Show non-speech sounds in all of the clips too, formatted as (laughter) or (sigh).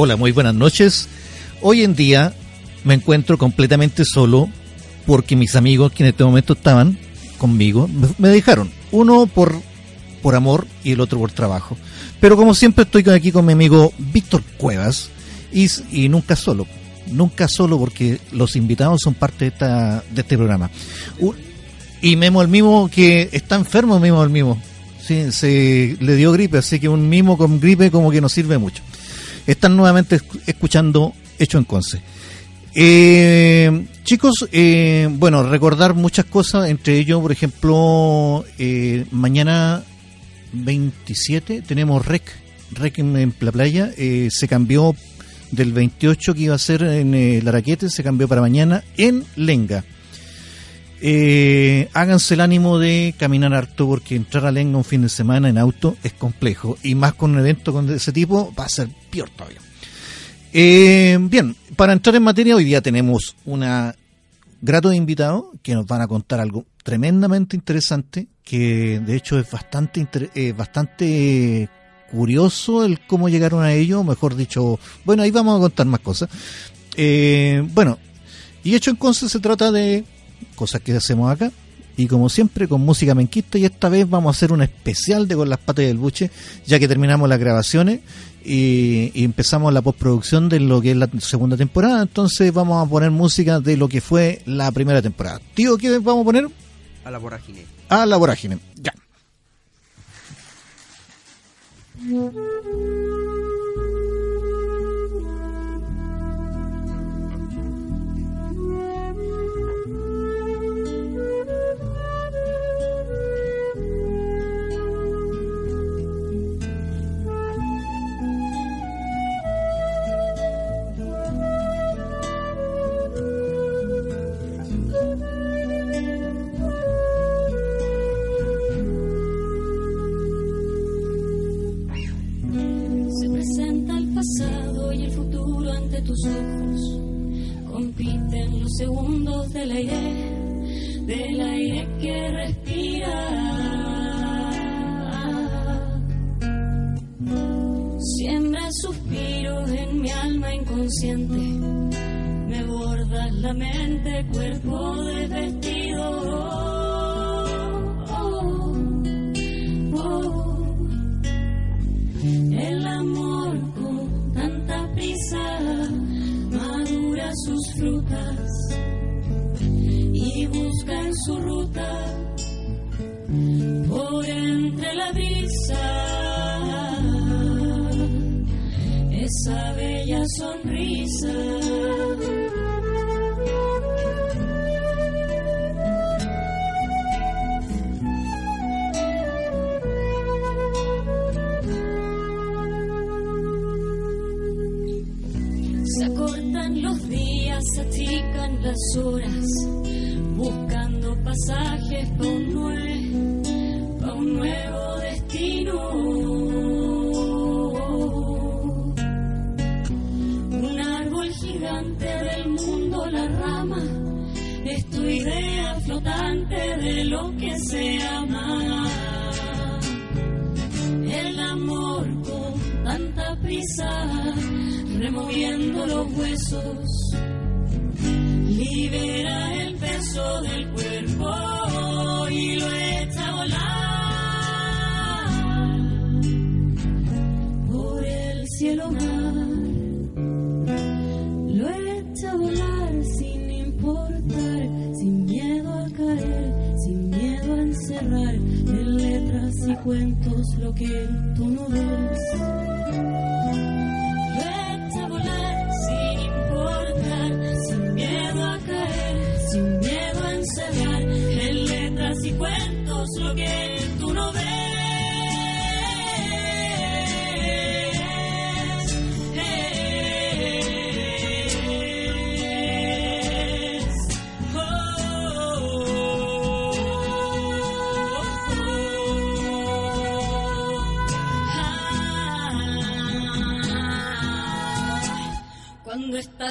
Hola, muy buenas noches. Hoy en día me encuentro completamente solo porque mis amigos que en este momento estaban conmigo me dejaron. Uno por, por amor y el otro por trabajo. Pero como siempre estoy aquí con mi amigo Víctor Cuevas y, nunca solo. Nunca solo porque los invitados son parte de, esta, de este programa. y Memo el mismo que está enfermo, Memo el mismo. Sí, se le dio gripe, así que un mimo con gripe como que no sirve mucho. Están nuevamente escuchando Hecho en Conce. Eh, chicos, eh, bueno, recordar muchas cosas, entre ellos, por ejemplo, eh, mañana 27 tenemos REC, REC en, la playa, se cambió del 28 que iba a ser en el Araquete, se cambió para mañana en Lenga. Háganse el ánimo de caminar harto porque entrar a Lenga un fin de semana en auto es complejo y más con un evento de ese tipo va a ser peor todavía. Eh, bien, para entrar en materia, hoy día tenemos una grato de invitados que nos van a contar algo tremendamente interesante, que de hecho es bastante, eh, bastante curioso el cómo llegaron a ello, mejor dicho, bueno, ahí vamos a contar más cosas. Eh, bueno, y hecho en Conce se trata de cosas que hacemos acá, y como siempre con música menquista y esta vez vamos a hacer un especial de Con las patas del buche ya que terminamos las grabaciones y, empezamos la postproducción de lo que es la segunda temporada. Entonces vamos a poner música de lo que fue la primera temporada. Tío ¿qué vamos a poner? a la vorágine. A la vorágine ya flotante de lo que se ama. El amor con tanta prisa, removiendo los huesos, libera el peso de cuentos lo que tú no ves.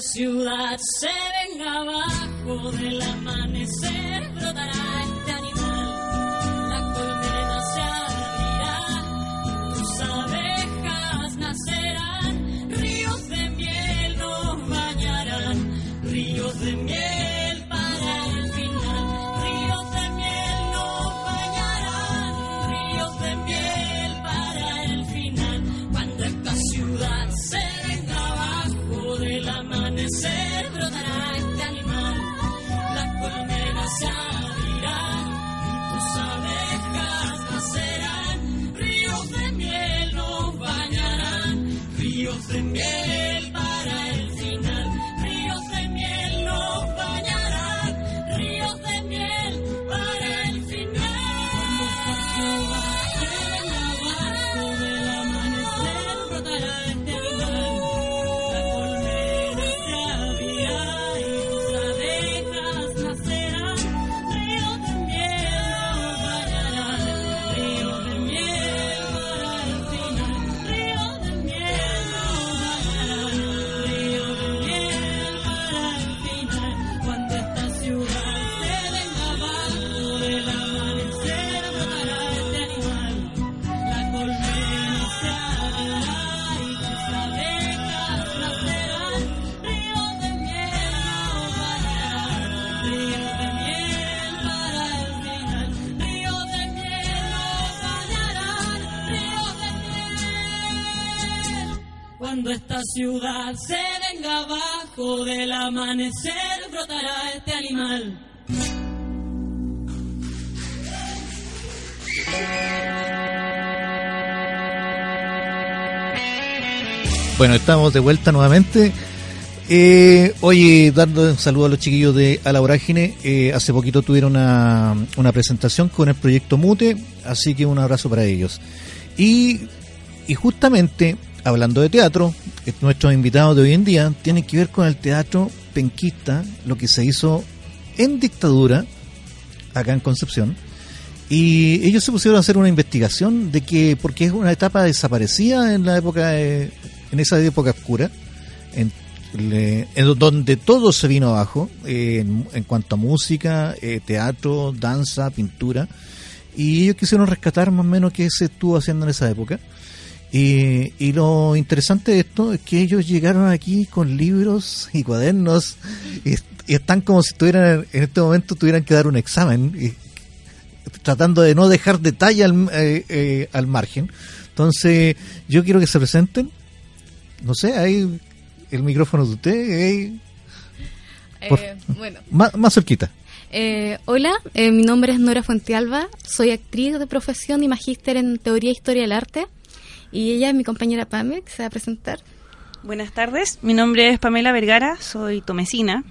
Ciudad se venga abajo del amanecer, se venga abajo, del amanecer brotará este animal. Bueno, estamos de vuelta nuevamente. Eh, oye, dando un saludo a los chiquillos de A Vorágine. Eh, hace poquito tuvieron una, una presentación con el proyecto Mute, así que un abrazo para ellos. Y, y justamente, hablando de teatro, eh, nuestros invitados de hoy en día tienen que ver con el teatro penquista, lo que se hizo en dictadura, acá en Concepción. Y ellos se pusieron a hacer una investigación de que, porque es una etapa desaparecida en la época, de- en esa época oscura, en, en donde todo se vino abajo, eh, en, en cuanto a música, eh, teatro, danza, pintura, y ellos quisieron rescatar más o menos qué se estuvo haciendo en esa época. Y, y lo interesante de esto es que ellos llegaron aquí con libros y cuadernos y, y están como si tuvieran en este momento tuvieran que dar un examen y, tratando de no dejar detalle al, eh, eh, al margen. Entonces, yo quiero que se presenten. No sé, ahí el micrófono de usted, Por- Eh, bueno, (laughs) más, más cerquita. eh, hola, eh, mi nombre es Nora Fuentealba, soy actriz de profesión y magíster en Teoría e Historia del Arte. Y ella es mi compañera Pame, que se va a presentar. Buenas tardes, mi nombre es Pamela Vergara, soy tomesina.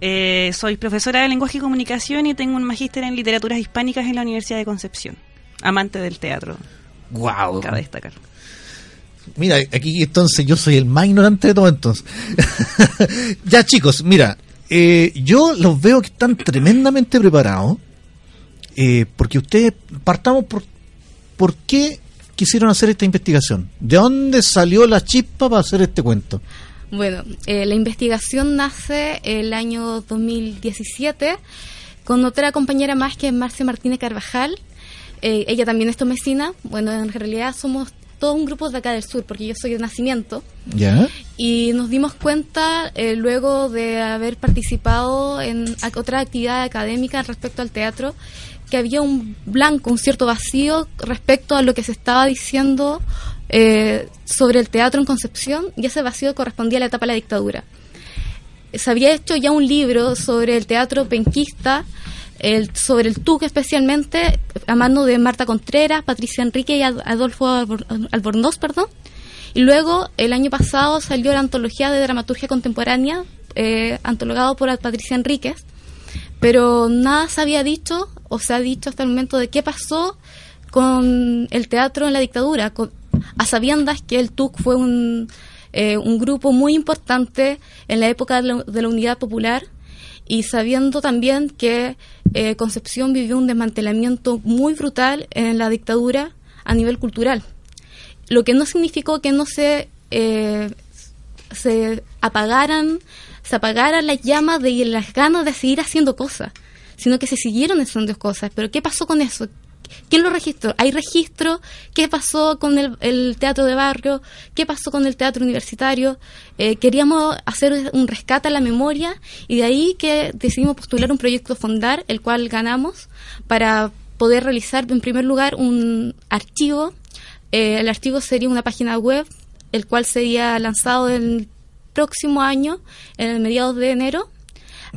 Eh, soy profesora de lenguaje y comunicación y tengo un magíster en literaturas hispánicas en la Universidad de Concepción. Amante del teatro, ¡Wow! cabe destacar. Mira, aquí entonces yo soy el más ignorante de todo entonces. (laughs) ya chicos, mira, eh, yo los veo que están tremendamente preparados, eh, porque ustedes, partamos por, ¿por qué quisieron hacer esta investigación? ¿De dónde salió la chispa para hacer este cuento? Bueno, eh, la investigación nace el año 2017 con otra compañera más que es Marcia Martínez Carvajal. Eh, ella también es tomesina. Bueno, en realidad somos todo un grupo de acá del sur, porque yo soy de nacimiento. ¿Ya? Y nos dimos cuenta, eh, luego de haber participado en otra actividad académica respecto al teatro, que había un blanco, un cierto vacío respecto a lo que se estaba diciendo eh, sobre el teatro en Concepción, y ese vacío correspondía a la etapa de la dictadura. Se había hecho ya un libro sobre el teatro penquista, el, sobre el TUC especialmente, a mano de Marta Contreras, Patricia Enrique y Ad- Adolfo Albor- Albornoz, perdón. Y luego, el año pasado, salió la antología de dramaturgia contemporánea, eh, antologado por Patricia Enríquez, pero nada se había dicho, o se ha dicho hasta el momento, de qué pasó con el teatro en la dictadura, a sabiendas que el TUC fue un, eh, un grupo muy importante en la época de la, de la Unidad Popular y sabiendo también que eh, Concepción vivió un desmantelamiento muy brutal en la dictadura a nivel cultural. Lo que no significó que no se eh, se apagaran se apagaran las llamas de las ganas de seguir haciendo cosas sino que se siguieron haciendo cosas. Pero qué pasó con eso quién lo registró hay registro qué pasó con el, teatro de barrio qué pasó con el teatro universitario Eh, queríamos hacer un rescate a la memoria y de ahí que decidimos postular un proyecto fondar el cual ganamos para poder realizar en primer lugar un archivo. Eh, el archivo sería una página web, el cual sería lanzado el próximo año, en el mediados de enero,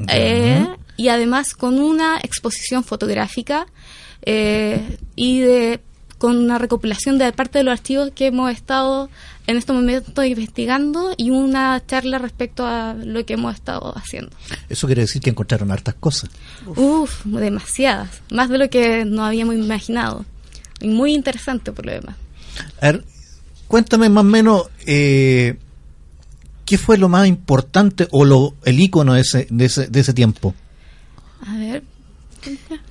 eh, y además con una exposición fotográfica eh, y de con una recopilación de parte de los archivos que hemos estado en este momento investigando y una charla respecto a lo que hemos estado haciendo. Eso quiere decir que encontraron hartas cosas. Uf, demasiadas, más de lo que nos habíamos imaginado. Y muy interesante por lo demás. A ver, cuéntame más o menos eh, qué fue lo más importante o lo el icono de ese, de ese, de ese tiempo. A ver,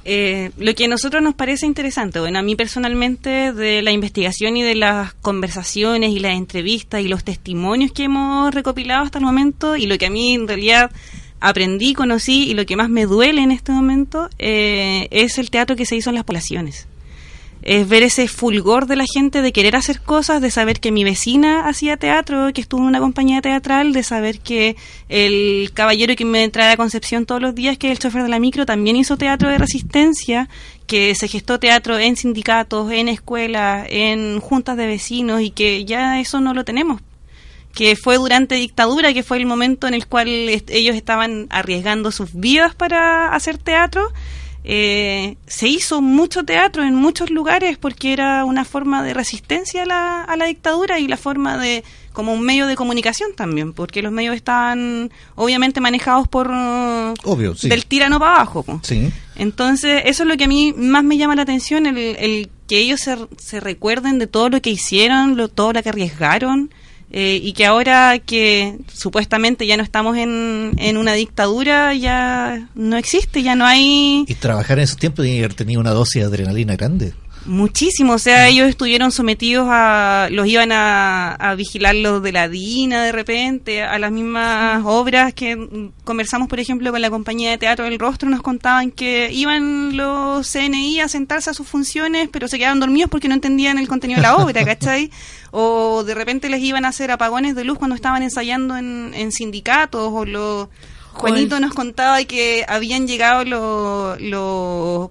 Eh, lo que a nosotros nos parece interesante, bueno, a mí personalmente de la investigación y de las conversaciones y las entrevistas y los testimonios que hemos recopilado hasta el momento y lo que a mí en realidad aprendí, conocí y lo que más me duele en este momento eh, es el teatro que se hizo en las poblaciones. Es ver ese fulgor de la gente de querer hacer cosas, de saber que mi vecina hacía teatro, que estuvo en una compañía teatral, de saber que el caballero que me trae a Concepción todos los días, que es el chofer de la micro, también hizo teatro de resistencia, que se gestó teatro en sindicatos, en escuelas, en juntas de vecinos y que ya eso no lo tenemos. que fue durante dictadura, que fue el momento en el cual ellos estaban arriesgando sus vidas para hacer teatro. Eh, se hizo mucho teatro en muchos lugares porque era una forma de resistencia a la, a la dictadura y la forma de como un medio de comunicación también, porque los medios estaban obviamente manejados por Obvio, sí. del tirano para abajo. po. Sí. Entonces, eso es lo que a mí más me llama la atención, el, el que ellos se, se recuerden de todo lo que hicieron, lo, todo lo que arriesgaron, eh, y que ahora que supuestamente ya no estamos en, en una dictadura, ya no existe, ya no hay Y trabajar en esos tiempos y haber tenido una dosis de adrenalina grande. Muchísimo. O sea, ellos estuvieron sometidos a, los iban a, a vigilar los de la DINA de repente, a las mismas obras que mm, conversamos, por ejemplo, con la compañía de teatro del rostro, nos contaban que iban los CNI a sentarse a sus funciones, pero se quedaban dormidos porque no entendían el contenido de la obra, ¿cachai? (laughs) O de repente les iban a hacer apagones de luz cuando estaban ensayando en, en sindicatos, o los... Juanito nos contaba que habían llegado los, los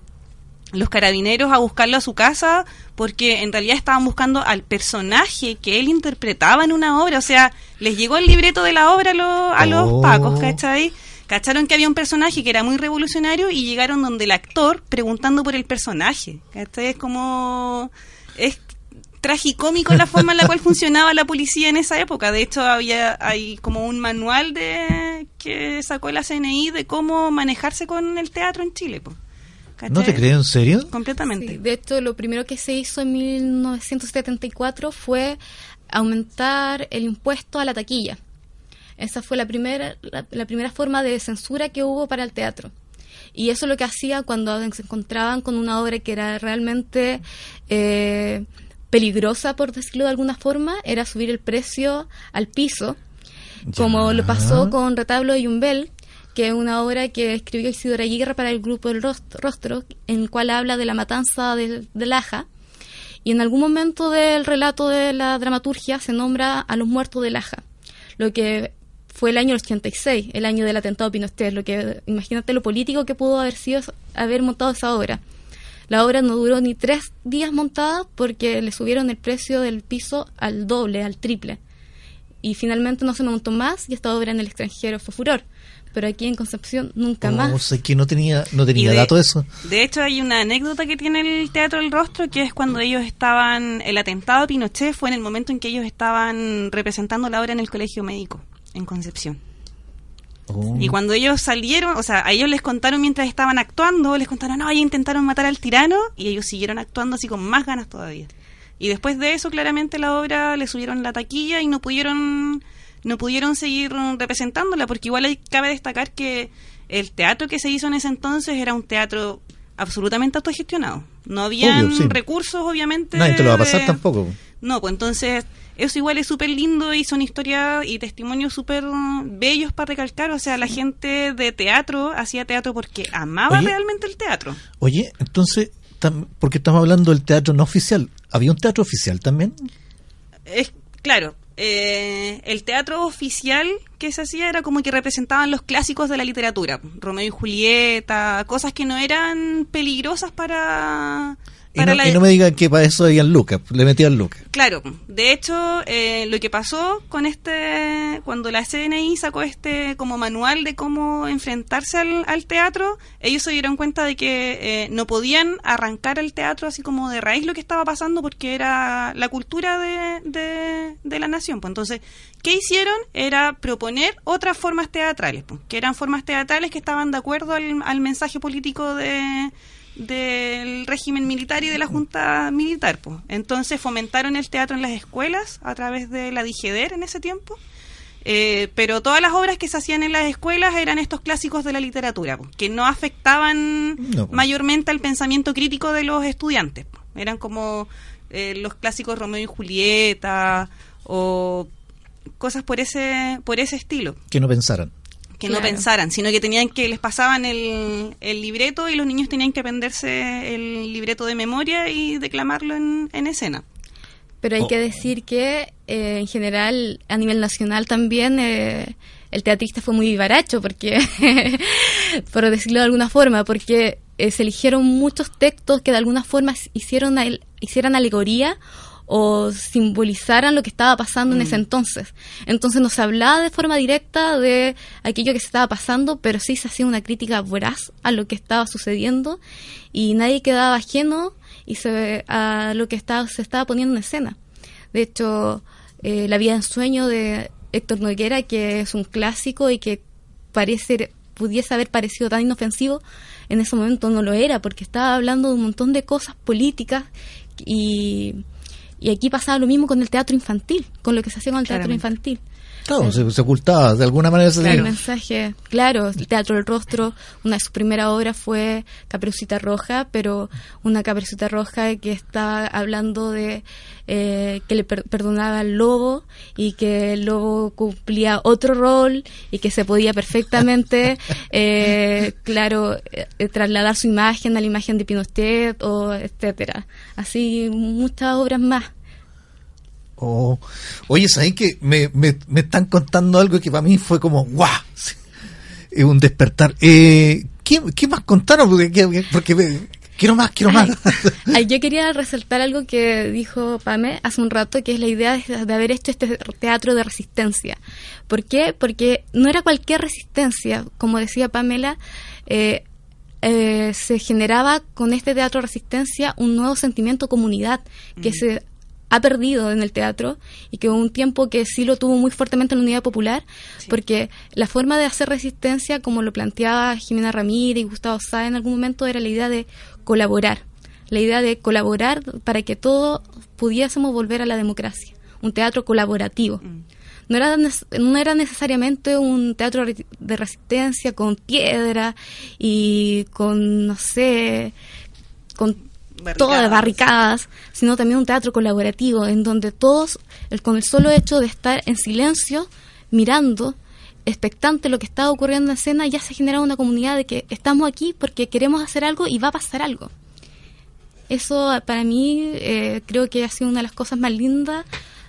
los carabineros a buscarlo a su casa porque en realidad estaban buscando al personaje que él interpretaba en una obra. O sea, les llegó el libreto de la obra a, los- a los Oh. pacos, ¿cachai? Cacharon que había un personaje que era muy revolucionario y llegaron donde el actor preguntando por el personaje. ¿cachai? Es como... Es tragicómico la forma en la cual (laughs) funcionaba la policía en esa época. De hecho, había hay como un manual de que sacó la CNI de cómo manejarse con el teatro en Chile. po. ¿No te creo en serio? Completamente. Sí, de hecho, lo primero que se hizo en 1974 fue aumentar el impuesto a la taquilla. Esa fue la primera, la, la primera forma de censura que hubo para el teatro. Y eso es lo que hacía cuando se encontraban con una obra que era realmente eh, peligrosa, por decirlo de alguna forma, era subir el precio al piso, como lo pasó con Retablo de Yumbel, que es una obra que escribió Isidora Aguirre para el grupo El Rost- Rostro, en el cual habla de la matanza de, de Laja. Y en algún momento del relato de la dramaturgia se nombra a los muertos de Laja, lo que fue el año 86, el año del atentado Pinochet, lo que imagínate lo político que pudo haber sido haber montado esa obra. La obra no duró ni tres días montada porque le subieron el precio del piso al doble, al triple. Y finalmente no se montó más y esta obra en el extranjero fue furor. Pero aquí en Concepción nunca Oh, más. sé que no tenía, no tenía de- dato de eso. De hecho, hay una anécdota que tiene el Teatro del Rostro, que es cuando ellos estaban, el atentado a Pinochet fue en el momento en que ellos estaban representando la obra en el Colegio Médico, en Concepción. Oh. Y cuando ellos salieron, o sea, a ellos les contaron mientras estaban actuando, les contaron, no, ya intentaron matar al tirano, y ellos siguieron actuando así con más ganas todavía. Y después de eso, claramente la obra le subieron la taquilla y no pudieron, no pudieron seguir representándola, porque igual hay, cabe destacar que el teatro que se hizo en ese entonces era un teatro absolutamente autogestionado. No habían Obvio, sí. recursos, obviamente. Nadie te lo va a pasar de- tampoco. no, pues entonces eso igual es súper lindo y son historias y testimonios súper bellos para recalcar. O sea, la gente de teatro hacía teatro porque amaba Oye. realmente el teatro. Oye, entonces, tam- porque estamos hablando del teatro no oficial. ¿Había un teatro oficial también? Es claro, eh, el teatro oficial que se hacía era como que representaban los clásicos de la literatura, Romeo y Julieta, cosas que no eran peligrosas para Y no, la y no me digan que para eso habían lucas, le metían lucas. Claro, de hecho, eh, lo que pasó con este, cuando la CNI sacó este como manual de cómo enfrentarse al, al teatro, ellos se dieron cuenta de que eh, no podían arrancar el teatro así como de raíz lo que estaba pasando porque era la cultura de, de, de la nación. Pues entonces, ¿qué hicieron? Era proponer otras formas teatrales, pues, que eran formas teatrales que estaban de acuerdo al, al mensaje político de del régimen militar y de la junta militar. Pues. Entonces fomentaron el teatro en las escuelas a través de la Digeder en ese tiempo. Eh, pero todas las obras que se hacían en las escuelas eran estos clásicos de la literatura, pues, que no afectaban No, pues. mayormente al pensamiento crítico de los estudiantes. pues. Eran como eh, los clásicos Romeo y Julieta o cosas por ese por ese estilo Que no pensaran. Que no pensaran, sino que tenían que les pasaban el, el libreto y los niños tenían que aprenderse el libreto de memoria y declamarlo en, en escena. Pero hay Oh. que decir que eh, en general a nivel nacional también eh, el teatrista fue muy vivaracho, porque, (laughs) por decirlo de alguna forma, porque eh, se eligieron muchos textos que de alguna forma hicieron al- hicieran alegoría o simbolizaran lo que estaba pasando en ese entonces. Entonces no se hablaba de forma directa de aquello que se estaba pasando, pero sí se hacía una crítica voraz a lo que estaba sucediendo y nadie quedaba ajeno y se, a lo que estaba, se estaba poniendo en escena. De hecho, eh, La vida en sueño de Héctor Noguera, que es un clásico y que parece pudiese haber parecido tan inofensivo, en ese momento no lo era, porque estaba hablando de un montón de cosas políticas y, y aquí pasaba lo mismo con el teatro infantil, con lo que se hacía con el teatro infantil. Claro, se, se ocultaba, de alguna manera se El mensaje, claro, el Teatro del Rostro, una de sus primeras obras fue Caperucita Roja, pero una Caperucita Roja que estaba hablando de eh, que le per- perdonaba al lobo y que el lobo cumplía otro rol y que se podía perfectamente, (laughs) eh, claro, eh, trasladar su imagen a la imagen de Pinochet o etcétera. Así muchas obras más. Oh. Oye, ¿sabes que me, me, me están contando algo que para mí fue como ¡guau! Es un despertar. Eh, ¿qué, qué más contaron? Porque, que- porque me- quiero más, quiero más. (laughs) Ay, yo quería resaltar algo que dijo Pame hace un rato, que es la idea de, de haber hecho este teatro de resistencia. ¿Por qué? Porque no era cualquier resistencia, como decía Pamela, eh, eh, se generaba con este teatro de resistencia un nuevo sentimiento de comunidad que se ha perdido en el teatro y que un tiempo que sí lo tuvo muy fuertemente en la unidad popular, porque la forma de hacer resistencia, como lo planteaba Jimena Ramírez y Gustavo Sá en algún momento, era la idea de colaborar, la idea de colaborar para que todos pudiésemos volver a la democracia, un teatro colaborativo. No era, no era necesariamente un teatro de resistencia con piedra y con, no sé, con todo de Barricadas. barricadas, sino también un teatro colaborativo en donde todos, el, con el solo hecho de estar en silencio, mirando, expectante lo que está ocurriendo en escena, ya se genera una comunidad de que estamos aquí porque queremos hacer algo y va a pasar algo. Eso para mí eh, creo que ha sido una de las cosas más lindas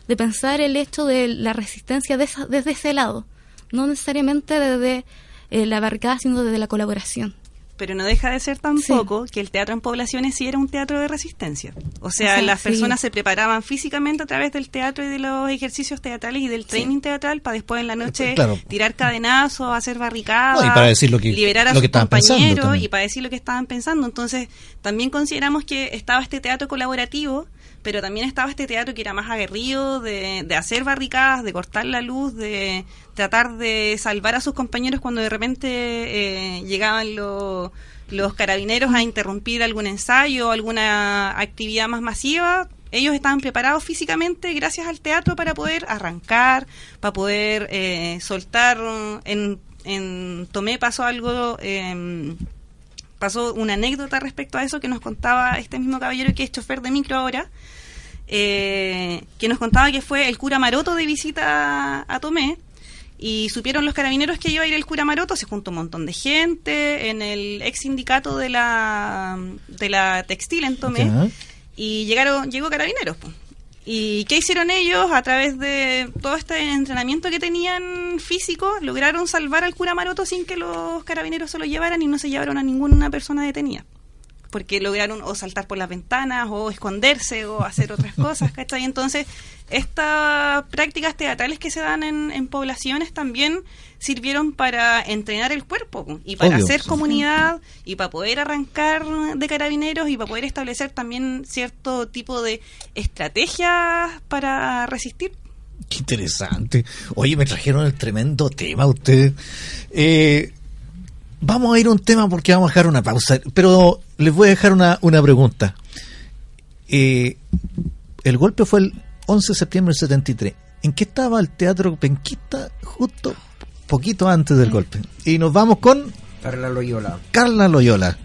de pensar el hecho de la resistencia de esa- desde ese lado, no necesariamente desde eh, la barricada, sino desde la colaboración. Pero no deja de ser tampoco que el teatro en poblaciones sí era un teatro de resistencia. O sea, las sí. personas se preparaban físicamente a través del teatro y de los ejercicios teatrales y del training teatral para después en la noche Claro. tirar cadenazos, hacer barricadas, No, y para decir lo que- liberar a lo sus compañeros y para decir lo que estaban pensando. Entonces, también consideramos que estaba este teatro colaborativo, pero también estaba este teatro que era más aguerrido de, de hacer barricadas, de cortar la luz, de tratar de salvar a sus compañeros cuando de repente eh, llegaban los carabineros a interrumpir algún ensayo o alguna actividad más masiva, ellos estaban preparados físicamente gracias al teatro para poder arrancar, para poder eh, soltar. En, en Tomé pasó algo, eh, pasó una anécdota respecto a eso que nos contaba este mismo caballero que es chofer de micro ahora, eh, que nos contaba que fue el cura Maroto de visita a Tomé y supieron los carabineros que iba a ir el cura Maroto, se juntó un montón de gente en el ex sindicato de la, de la textil en Tomé Ya. y llegaron llegó carabineros. po. ¿Y qué hicieron ellos? A través de todo este entrenamiento que tenían físico, lograron salvar al cura Maroto sin que los carabineros se lo llevaran y no se llevaron a ninguna persona detenida. Porque lograron o saltar por las ventanas o esconderse o hacer otras (laughs) cosas, ¿cachai? Entonces, estas prácticas teatrales que se dan en, en poblaciones también sirvieron para entrenar el cuerpo po, y para Obvio, hacer comunidad y para poder arrancar de carabineros y para poder establecer también cierto tipo de estrategias para resistir. Qué interesante. Oye, me trajeron el tremendo tema ustedes. Eh, vamos a ir a un tema porque vamos a dejar una pausa, pero les voy a dejar una, una pregunta. Eh, el golpe fue el 11 de septiembre del 73. ¿En qué estaba el teatro penquista justo poquito antes del golpe? Y nos vamos con Carla Loyola. Carla Loyola.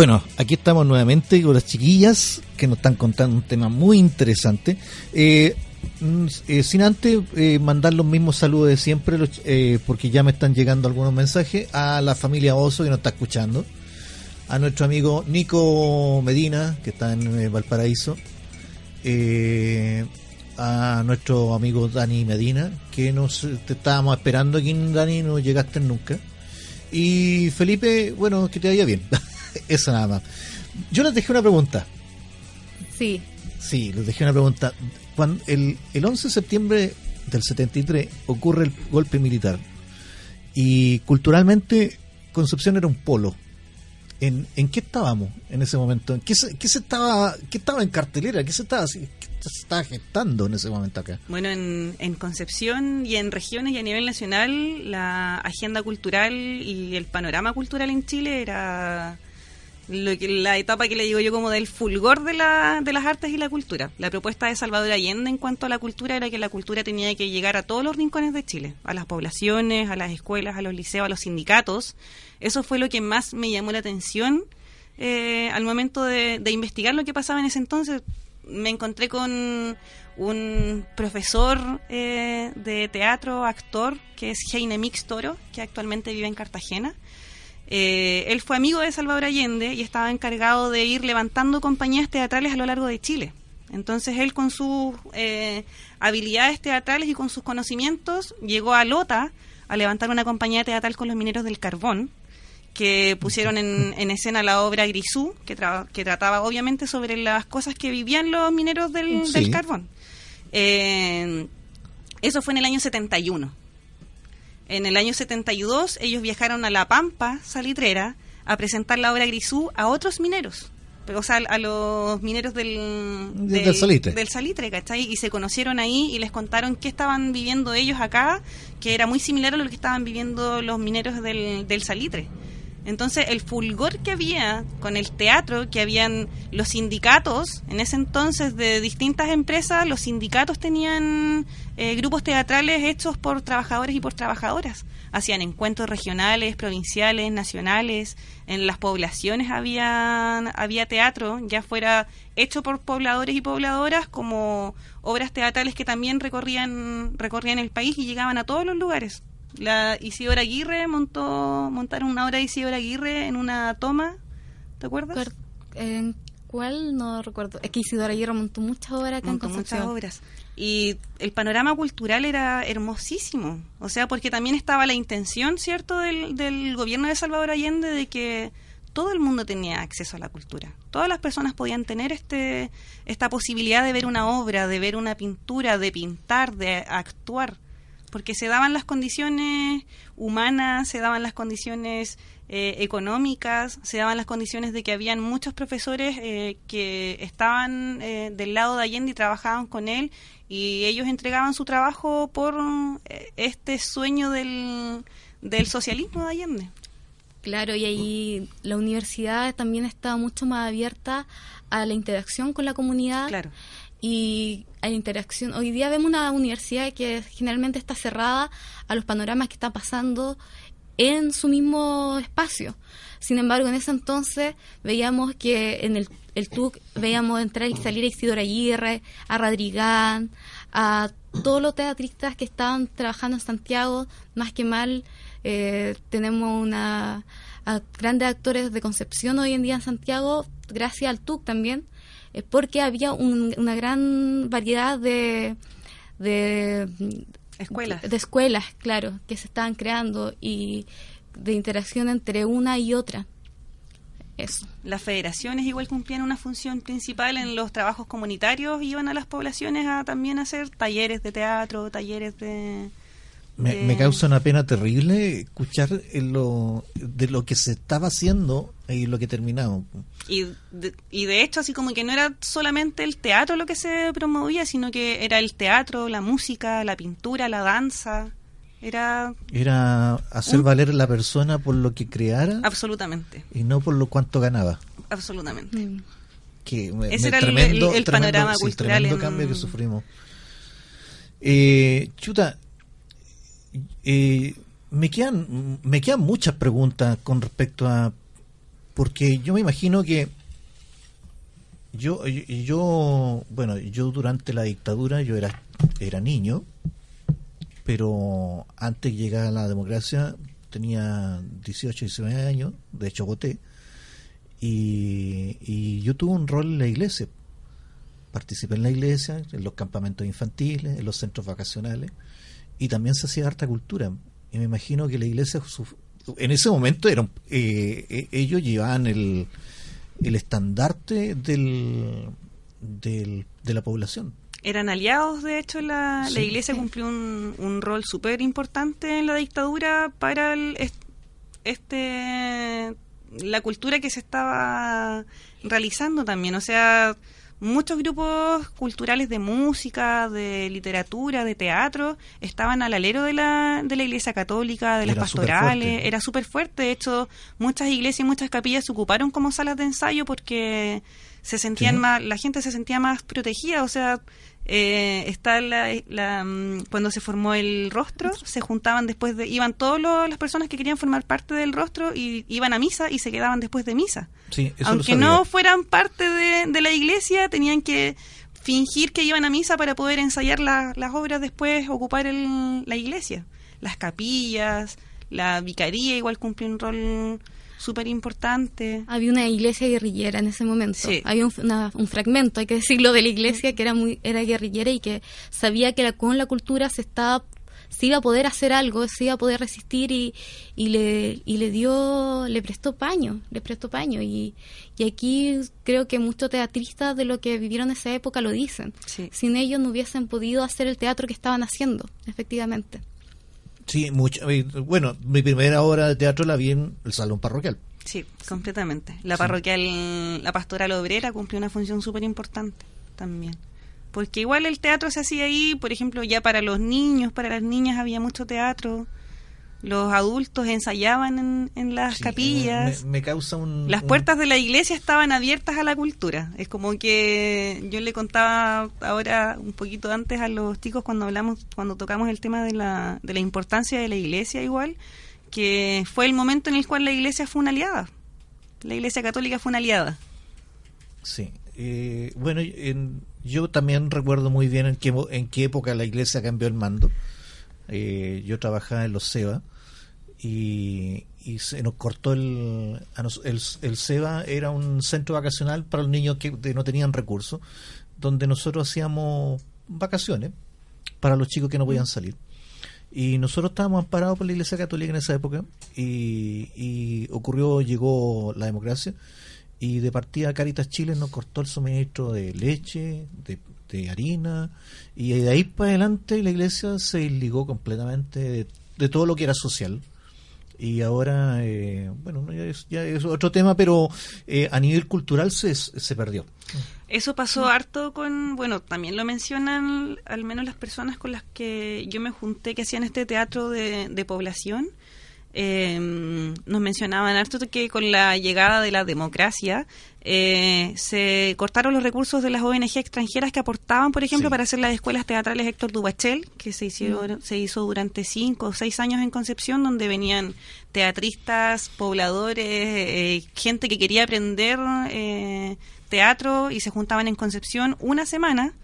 Bueno, aquí estamos nuevamente con las chiquillas que nos están contando un tema muy interesante. Eh, mm, eh, sin antes eh, mandar los mismos saludos de siempre, los, eh, porque ya me están llegando algunos mensajes, a la familia Oso que nos está escuchando, a nuestro amigo Nico Medina, que está en eh, Valparaíso, eh, a nuestro amigo Dani Medina, que nos te estábamos esperando aquí, Dani, no llegaste nunca. Y Felipe, bueno, que te vaya bien. (laughs) (laughs) Eso nada más. Yo les dejé una pregunta. Sí. Sí, les dejé una pregunta. Cuando el, el 11 de septiembre del 73 ocurre el golpe militar y culturalmente Concepción era un polo. ¿En, en qué estábamos en ese momento? ¿En qué, se, qué, se estaba, ¿Qué estaba en cartelera? ¿Qué se estaba, se estaba gestando en ese momento acá? Bueno, en, en Concepción y en regiones y a nivel nacional, la agenda cultural y el panorama cultural en Chile era lo que, la etapa que le digo yo como del fulgor de, la, de las artes y la cultura. La propuesta de Salvador Allende en cuanto a la cultura era que la cultura tenía que llegar a todos los rincones de Chile, a las poblaciones, a las escuelas, a los liceos, a los sindicatos. Eso fue lo que más me llamó la atención eh, al momento de, de investigar lo que pasaba en ese entonces. Me encontré con un profesor eh, de teatro, actor, que es Heine Mix Toro, que actualmente vive en Cartagena. Eh, él fue amigo de Salvador Allende y estaba encargado de ir levantando compañías teatrales a lo largo de Chile. Entonces él con sus eh, habilidades teatrales y con sus conocimientos llegó a Lota a levantar una compañía teatral con los mineros del carbón que pusieron en, en escena la obra Grisú, que, tra- que trataba obviamente sobre las cosas que vivían los mineros del, Sí. del carbón. Eh, eso fue en el año 71. En el año 72 ellos viajaron a La Pampa, Salitrera, a presentar la obra Grisú a otros mineros. O sea, a los mineros del, Del salitre. del salitre, ¿cachai? Y se conocieron ahí y les contaron qué estaban viviendo ellos acá, que era muy similar a lo que estaban viviendo los mineros del, del salitre. Entonces, el fulgor que había con el teatro, que habían los sindicatos, en ese entonces de distintas empresas, los sindicatos tenían eh, grupos teatrales hechos por trabajadores y por trabajadoras. Hacían encuentros regionales, provinciales, nacionales. En las poblaciones había, había teatro, ya fuera hecho por pobladores y pobladoras, como obras teatrales que también recorrían, recorrían el país y llegaban a todos los lugares. La Isidora Aguirre montó, montaron una obra de Isidora Aguirre en una toma, ¿te acuerdas? ¿En cuál? No recuerdo. Es que Isidora Aguirre montó muchas obras acá Montó en muchas obras. Y el panorama cultural era hermosísimo. O sea, porque también estaba la intención, ¿cierto?, del, del gobierno de Salvador Allende de que todo el mundo tenía acceso a la cultura. Todas las personas podían tener este esta posibilidad de ver una obra, de ver una pintura, de pintar, de actuar. Porque se daban las condiciones humanas, se daban las condiciones eh, económicas, se daban las condiciones de que habían muchos profesores eh, que estaban eh, del lado de Allende y trabajaban con él y ellos entregaban su trabajo por eh, este sueño del, del socialismo de Allende. Claro, y ahí la universidad también estaba mucho más abierta a la interacción con la comunidad Claro. Y a la interacción. Hoy día vemos una universidad que generalmente está cerrada a los panoramas que está pasando en su mismo espacio. Sin embargo, en ese entonces veíamos que en el, el TUC veíamos entrar y salir a Isidora Aguirre, a Radrigán, a todos los teatristas que estaban trabajando en Santiago, más que mal. eh, tenemos una a grandes actores de Concepción hoy en día en Santiago, gracias al TUC también, eh, porque había un- una gran variedad de, de Escuelas. de escuelas, claro, que se estaban creando y de interacción entre una y otra. Eso. Las federaciones igual cumplían una función principal en los trabajos comunitarios, iban a las poblaciones a también hacer talleres de teatro, talleres de... Me, de- me causa una pena terrible escuchar en lo, de lo que se estaba haciendo y lo que terminamos. Y de, y de hecho, así como que no era solamente el teatro lo que se promovía, sino que era el teatro, la música, la pintura, la danza. Era Era hacer Un- valer la persona por lo que creara absolutamente, y no por lo cuánto ganaba. absolutamente. Mm. Que me- Ese me- era el- tremendo, el- el tremendo- panorama sí, cultural tremendo en- cambio que sufrimos. Eh, chuta, eh, me quedan me quedan muchas preguntas con respecto a porque yo me imagino que yo yo bueno yo durante la dictadura yo era era niño pero antes de llegar a la democracia tenía 18 19 años de hecho y, y yo tuve un rol en la iglesia. Participé en la iglesia en los campamentos infantiles en los centros vacacionales y también se hacía harta cultura. Y me imagino que la iglesia en ese momento eran eh, eh, ellos llevaban el el estandarte del, del de la población Eran aliados, de hecho, la, Sí. la iglesia cumplió un, un rol súper importante en la dictadura para el, est- este la cultura que se estaba realizando también, o sea, muchos grupos culturales de música, de literatura, de teatro, estaban al alero de la, de la iglesia católica, de las Era pastorales, era súper fuerte, de hecho, muchas iglesias y muchas capillas se ocuparon como salas de ensayo porque se sentían Sí. más, la gente se sentía más protegida, o sea, eh, está la, la, mm, cuando se formó el rostro, se juntaban después de, iban todas las personas que querían formar parte del rostro y iban a misa y se quedaban después de misa. Sí, eso lo Aunque no fueran parte de, de la iglesia, tenían que fingir que iban a misa para poder ensayar la- las obras después, ocupar el- la iglesia. Las capillas, la vicaría igual cumplió un rol súper importante. Había una iglesia guerrillera en ese momento. Sí. Había un, una- un fragmento, hay que decirlo, de la iglesia que era muy era guerrillera y que sabía que la- con la cultura se estaba se iba a poder hacer algo, se iba a poder resistir y, y le y le dio le prestó paño, le prestó paño y, y aquí creo que muchos teatristas de lo que vivieron esa época lo dicen. Sí. Sin ellos no hubiesen podido hacer el teatro que estaban haciendo, efectivamente. Sí, mucho, eh, bueno, mi primera obra de teatro la vi en el salón parroquial. Sí, completamente. La parroquial, la pastoral obrera cumplió una función súper importante también. Porque igual el teatro se hacía ahí, por ejemplo, ya para los niños, para las niñas había mucho teatro. Los adultos ensayaban en, en las Sí, capillas. Me, me causa un... Las un- puertas de la iglesia estaban abiertas a la cultura. Es como que yo le contaba ahora un poquito antes a los chicos cuando hablamos, cuando tocamos el tema de la, de la importancia de la iglesia igual, que fue el momento en el cual la iglesia fue una aliada. La iglesia católica fue una aliada. Sí. Eh, bueno, en- yo también recuerdo muy bien en qué, en qué época la iglesia cambió el mando. Eh, yo trabajaba en los SEBA y, y se nos cortó el, el... El SEBA era un centro vacacional para los niños que no tenían recursos, donde nosotros hacíamos vacaciones para los chicos que no podían salir. Y nosotros estábamos amparados por la Iglesia Católica en esa época y, y ocurrió, llegó la democracia y de partida Caritas Chile nos cortó el suministro de leche, de, de harina y de ahí para adelante la iglesia se desligó completamente de, todo lo que era social. Y ahora, eh, bueno, no, ya es, ya es otro tema, pero eh, a nivel cultural se, se perdió. Eso pasó harto con, bueno, también lo mencionan al menos las personas con las que yo me junté que hacían este teatro de población. Eh, nos mencionaban harto que con la llegada de la democracia eh, se cortaron los recursos de las ONG extranjeras que aportaban, por ejemplo, Sí. para hacer las escuelas teatrales Héctor Dubachel, que se hicieron, se hizo durante cinco o seis años en Concepción, donde venían teatristas, pobladores, eh, gente que quería aprender eh, teatro y se juntaban en Concepción una semana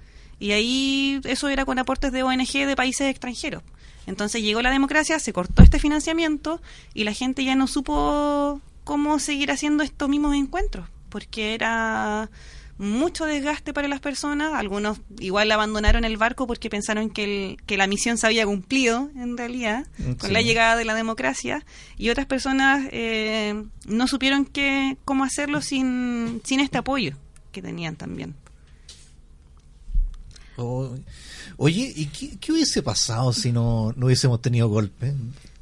y ahí eso era con aportes de ONG de países extranjeros. Entonces llegó la democracia, se cortó este financiamiento y la gente ya no supo cómo seguir haciendo estos mismos encuentros, porque era mucho desgaste para las personas, algunos igual abandonaron el barco porque pensaron que, el- que la misión se había cumplido en realidad con la llegada de la democracia. Y otras personas eh, no supieron qué, cómo hacerlo sin, sin este apoyo que tenían también. O- oye, ¿y qué, qué hubiese pasado si no, no hubiésemos tenido golpe?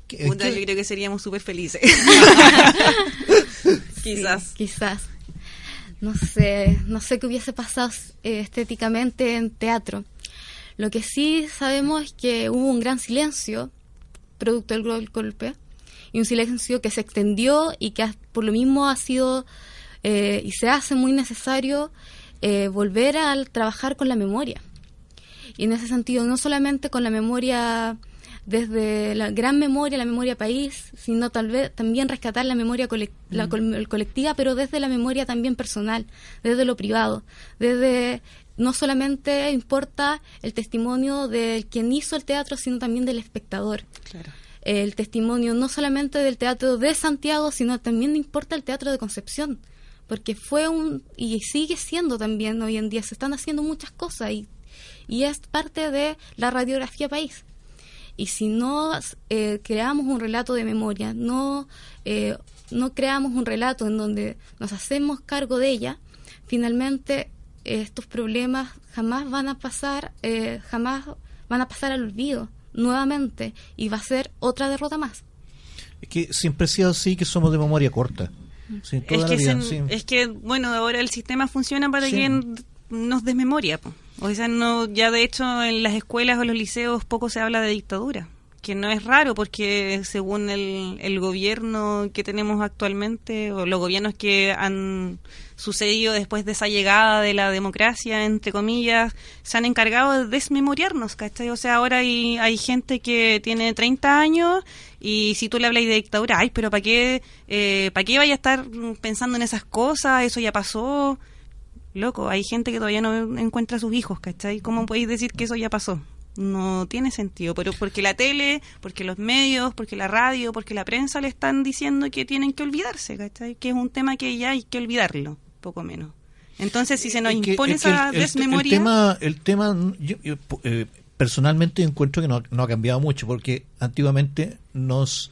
¿Qué- Puta, qué- yo creo que seríamos súper felices. (laughs) Quizás. Sí, quizás. No sé, no sé qué hubiese pasado eh, estéticamente en teatro. Lo que sí sabemos es que hubo un gran silencio producto del gol- golpe y un silencio que se extendió y que ha- por lo mismo ha sido eh, y se hace muy necesario eh, volver a trabajar con la memoria. Y en ese sentido, no solamente con la memoria desde la gran memoria, la memoria país, sino tal vez también rescatar la memoria la col- colectiva, pero desde la memoria también personal, desde lo privado, desde no solamente importa el testimonio de quien hizo el teatro, sino también del espectador. Claro. El testimonio no solamente del teatro de Santiago, sino también importa el teatro de Concepción, porque fue un y sigue siendo también hoy en día se están haciendo muchas cosas y y es parte de la radiografía país. Y si no eh, creamos un relato de memoria, no, eh, no creamos un relato en donde nos hacemos cargo de ella, finalmente eh, estos problemas jamás van a pasar, eh, jamás van a pasar al olvido nuevamente y va a ser otra derrota más. Es que siempre ha sido así, que somos de memoria corta. Sí, toda Es la que, vida, sí. es que, bueno, ahora el sistema funciona para Sí. que nos desmemoria. po. O sea, no, ya de hecho en las escuelas o los liceos poco se habla de dictadura, que no es raro porque según el, el gobierno que tenemos actualmente o los gobiernos que han sucedido después de esa llegada de la democracia, entre comillas, se han encargado de desmemoriarnos, ¿cachai? O sea, ahora hay, hay gente que tiene 30 años y si tú le hablas de dictadura, ay, pero ¿para qué, eh, ¿para qué vaya a estar pensando en esas cosas? Eso ya pasó. Loco, hay gente que todavía no encuentra a sus hijos, ¿cachai? ¿Cómo podéis decir que eso ya pasó? No tiene sentido, pero porque la tele, porque los medios, porque la radio, porque la prensa le están diciendo que tienen que olvidarse, ¿cachai? Que es un tema que ya hay que olvidarlo, poco menos. Entonces, si se nos Es que- impone es esa el- desmemoria... El tema, el tema yo- yo, eh, personalmente encuentro que no, no ha cambiado mucho, porque antiguamente nos,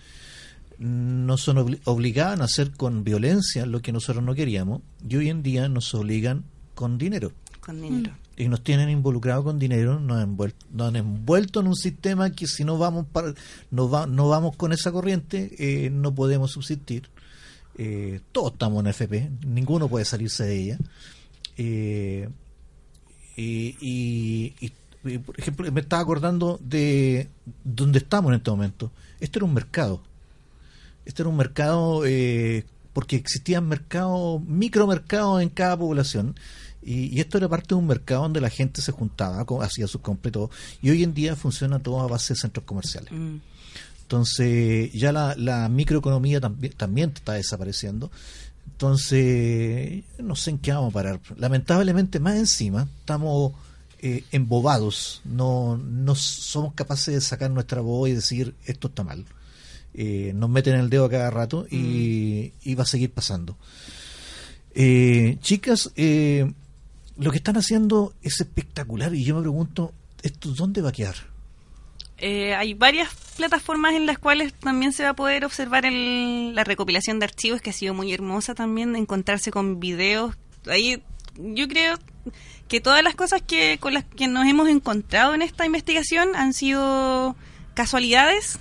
nos obligaban a hacer con violencia lo que nosotros no queríamos, y hoy en día nos obligan con dinero. con dinero. Y nos tienen involucrados con dinero, nos han envuelto, nos han envuelto en un sistema que si no vamos para, no, va, no vamos con esa corriente, eh, no podemos subsistir. Eh, todos estamos en FP, ninguno puede salirse de ella. Eh, y, y- y- y, por ejemplo, me estaba acordando de dónde estamos en este momento. Esto era un mercado. Este era un mercado eh, porque existían mercados, micromercados en cada población. Y, y esto era parte de un mercado donde la gente se juntaba, hacía sus completos. Y hoy en día funciona todo a base de centros comerciales. Mm. Entonces, ya la, la microeconomía también, también está desapareciendo. Entonces, no sé en qué vamos a parar. Lamentablemente, más encima, estamos eh, embobados. No, no somos capaces de sacar nuestra voz y decir esto está mal. Eh, nos meten el dedo a cada rato y, y va a seguir pasando. Eh, chicas, eh, lo que están haciendo es espectacular y yo me pregunto, ¿esto dónde va a quedar? Eh, hay varias plataformas en las cuales también se va a poder observar el- la recopilación de archivos, que ha sido muy hermosa también, encontrarse con videos. Ahí yo creo que todas las cosas que con las que nos hemos encontrado en esta investigación han sido casualidades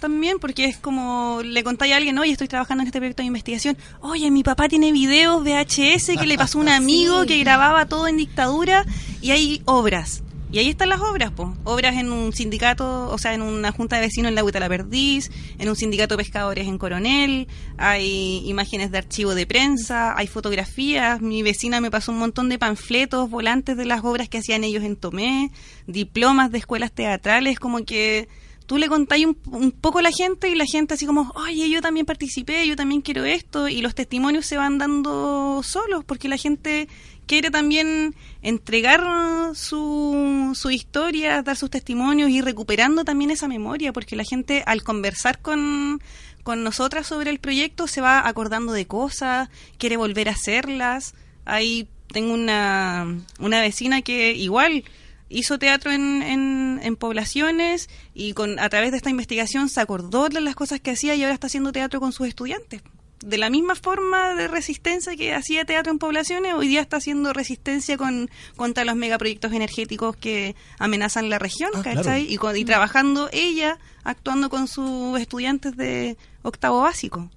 también, porque es como le contáis a alguien, oye, estoy trabajando en este proyecto de investigación, oye, mi papá tiene videos VHS que le pasó un (laughs) amigo que grababa todo en dictadura y hay obras. Y ahí están las obras, pues. Obras en un sindicato, o sea, en una junta de vecinos en la Huita La Perdiz, en un sindicato de pescadores en Coronel, hay imágenes de archivo de prensa, hay fotografías. Mi vecina me pasó un montón de panfletos, volantes de las obras que hacían ellos en Tomé, diplomas de escuelas teatrales, como que tú le contáis un, un poco a la gente y la gente así como, oye, yo también participé, yo también quiero esto, y los testimonios se van dando solos, porque la gente quiere también entregar su, su historia, dar sus testimonios y recuperando también esa memoria, porque la gente al conversar con, con nosotras sobre el proyecto se va acordando de cosas, quiere volver a hacerlas. Ahí tengo una, una vecina que igual hizo teatro en, en, en poblaciones y con a través de esta investigación se acordó de las cosas que hacía y ahora está haciendo teatro con sus estudiantes. De la misma forma de resistencia que hacía teatro en poblaciones, hoy día está haciendo resistencia con contra los megaproyectos energéticos que amenazan la región, Ah, ¿cachai? claro. Y, con- y trabajando ella, actuando con sus estudiantes de octavo básico.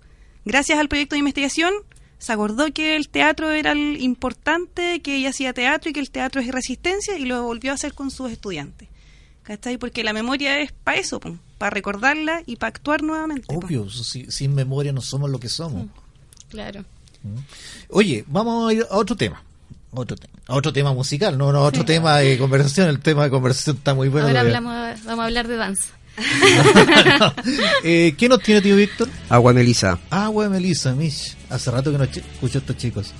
Gracias al proyecto de investigación, se acordó que el teatro era el importante, que ella hacía teatro y que el teatro es resistencia y lo volvió a hacer con sus estudiantes. ¿Cachai? Porque la memoria es para eso, para recordarla y para actuar nuevamente. Obvio, si- sin memoria no somos lo que somos. Claro. Oye, vamos a ir a otro tema. Otro, te- otro tema musical, no, no, otro tema de conversación. El tema de conversación está muy bueno. Ahora hablamos, vamos a hablar de danza. (laughs) eh, ¿Qué nos tiene, tío Víctor? Agua Melisa. Agua de Melissa, Mish. Hace rato que no ch- escucho a estos chicos.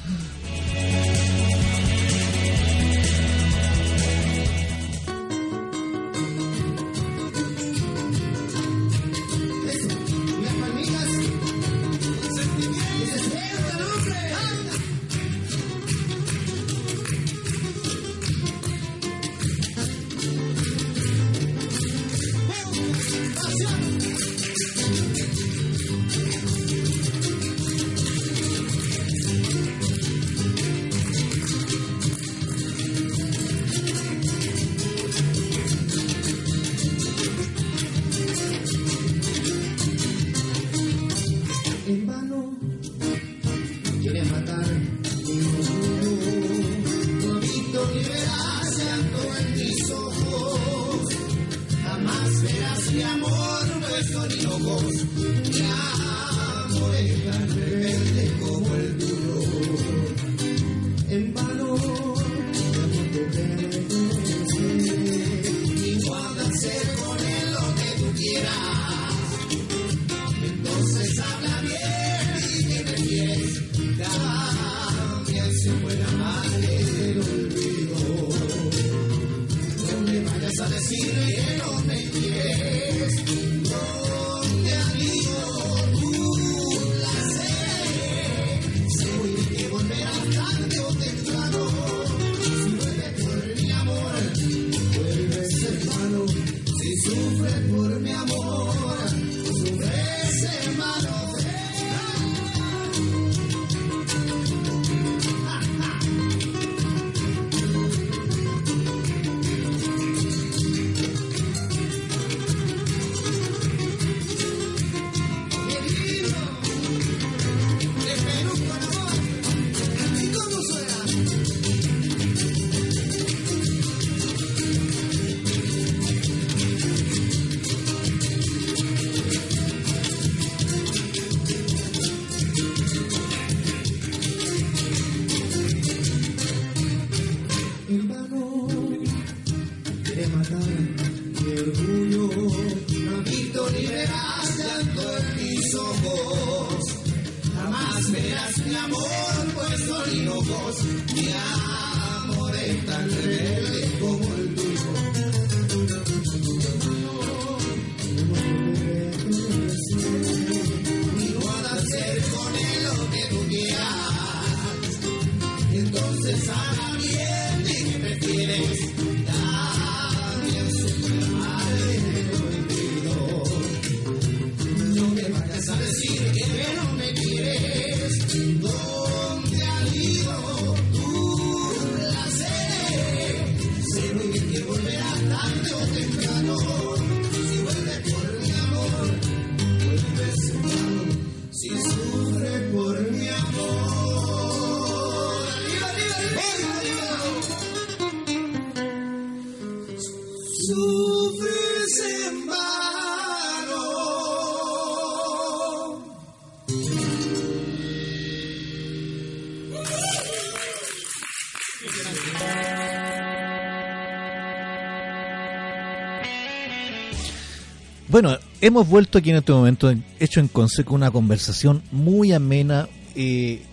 Bueno, hemos vuelto aquí en este momento, en- hecho en Conseco una conversación muy amena, eh,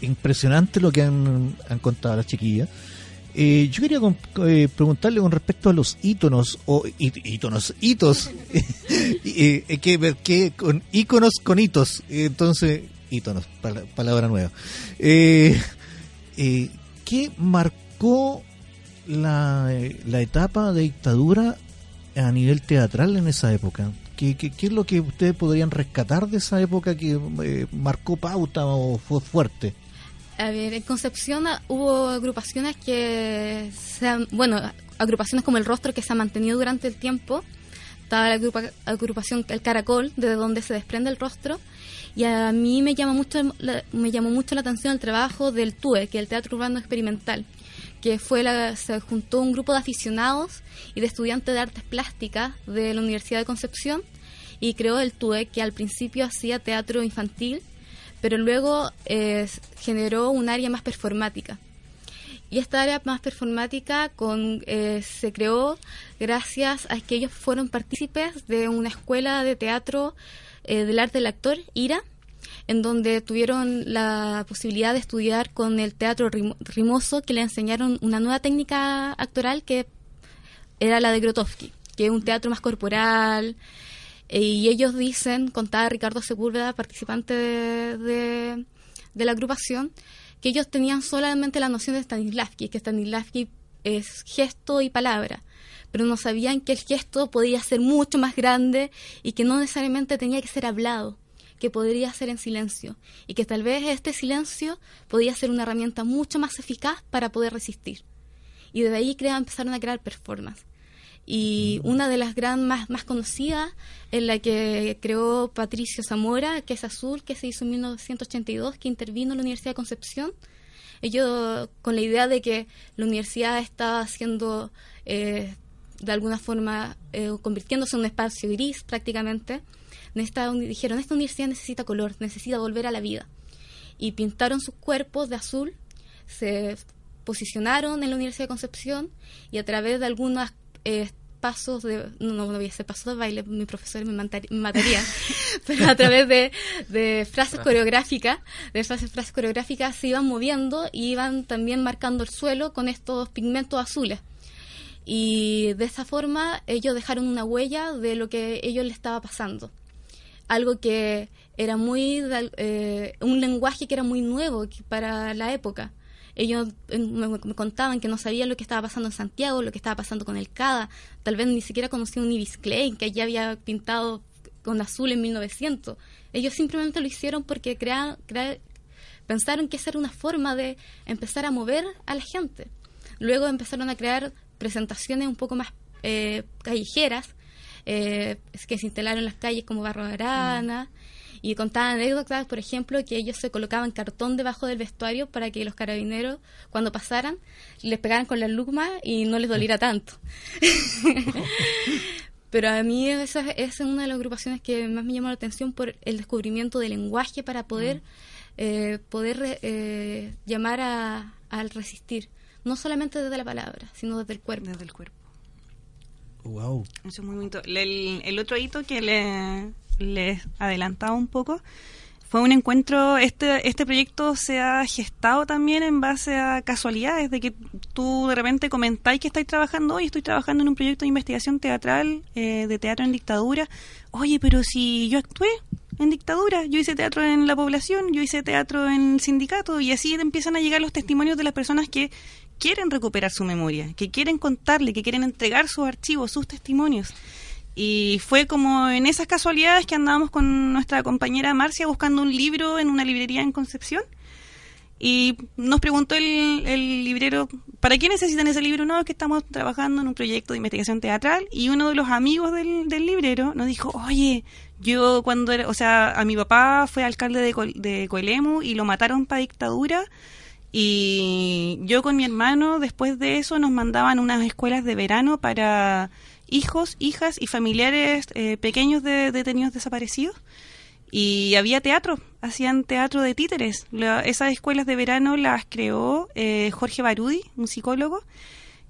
impresionante lo que han, contado las chiquillas. Eh, yo quería con- eh, preguntarle con respecto a los íconos, o í- íconos, hitos, (laughs) eh, eh, que que con íconos con hitos, entonces, íconos, pala- palabra nueva. Eh, ¿Qué marcó la, la etapa de dictadura a nivel teatral en esa época? ¿Qué, qué, qué es lo que ustedes podrían rescatar de esa época que eh, marcó pauta o fue fuerte? En Concepción hubo agrupaciones que se han, bueno, agrupaciones como El Rostro que se ha mantenido durante el tiempo. Estaba la agrupa- agrupación El Caracol, de donde se desprende el rostro. Y a mí me llama mucho me llamó mucho la atención el trabajo del TUE, que es el Teatro Urbano Experimental, que fue la, se juntó un grupo de aficionados y de estudiantes de artes plásticas de la Universidad de Concepción y creó el TUE, que al principio hacía teatro infantil, pero luego eh, generó un área más performática. Y esta área más performática con, eh, se creó gracias a que ellos fueron partícipes de una escuela de teatro eh, del arte del actor, IRA, en donde tuvieron la posibilidad de estudiar con el teatro rim- rimoso, que le enseñaron una nueva técnica actoral que era la de Grotowski, que es un teatro más corporal. eh, y ellos dicen, contaba Ricardo Sepúlveda, participante de, de- de la agrupación, que ellos tenían solamente la noción de Stanislavski, que Stanislavski es gesto y palabra, pero no sabían que el gesto podía ser mucho más grande y que no necesariamente tenía que ser hablado, que podría ser en silencio, y que tal vez este silencio podía ser una herramienta mucho más eficaz para poder resistir. Y desde ahí crea, empezaron a crear performance. y una de las gran más, más conocidas en la que creó Patricio Zamora, que es Azul, que se hizo en 1982, que intervino en la Universidad de Concepción. Ellos con la idea de que la universidad estaba haciendo, eh, de alguna forma, eh, convirtiéndose en un espacio gris prácticamente, dijeron, esta universidad necesita color, necesita volver a la vida. Y pintaron sus cuerpos de azul, se posicionaron en la Universidad de Concepción y a través de algunos eh, pasos de no, no voy a hacer pasos de baile mi profesor me, me mataría (laughs) pero a través de, de frases coreográficas de frases, frases coreográficas se iban moviendo y iban también marcando el suelo con estos pigmentos azules. Y de esa forma ellos dejaron una huella de lo que ellos les estaba pasando algo que era muy eh, un lenguaje que era muy nuevo para la época ellos eh, me, contaban que no sabían lo que estaba pasando en Santiago, lo que estaba pasando con el CADA, tal vez ni siquiera conocían un Ibis Klein, que allá había pintado con azul en 1900. Ellos simplemente lo hicieron porque crea- crea- pensaron que esa era una forma de empezar a mover a la gente. Luego empezaron a crear presentaciones un poco más eh, callejeras, eh, que se instalaron en las calles como Barro de Arana, y contaban anécdotas, por ejemplo, que ellos se colocaban cartón debajo del vestuario para que los carabineros, cuando pasaran, les pegaran con la luma y no les doliera tanto. (laughs) Pero a mí esa, esa es una de las agrupaciones que más me llamó la atención por el descubrimiento del lenguaje para poder, eh, poder eh, llamar a, al resistir. No solamente desde la palabra, sino desde el cuerpo. Desde el cuerpo. Wow. El otro hito que le, les adelantaba un poco fue un encuentro, este, este proyecto se ha gestado también en base a casualidades, de que tú de repente comentáis que estáis trabajando hoy, estoy trabajando en un proyecto de investigación teatral, eh, de teatro en dictadura. Oye, pero si yo actué en dictadura, yo hice teatro en la población, yo hice teatro en el sindicato, y así empiezan a llegar los testimonios de las personas que quieren recuperar su memoria, que quieren contarle, que quieren entregar sus archivos, sus testimonios. Y fue como en esas casualidades que andábamos con nuestra compañera Marcia buscando un libro en una librería en Concepción. Y nos preguntó el, el librero, ¿para qué necesitan ese libro? No, es que estamos trabajando en un proyecto de investigación teatral. Y uno de los amigos del, del librero nos dijo, oye, yo cuando era, o sea, a mi papá fue alcalde de, Co- de Coelemu y lo mataron para dictadura. Y yo con mi hermano, después de eso, nos mandaban unas escuelas de verano para hijos, hijas y familiares eh, pequeños de detenidos desaparecidos. Y había teatro, hacían teatro de títeres. La- esas escuelas de verano las creó eh, Jorge Barudi, un psicólogo,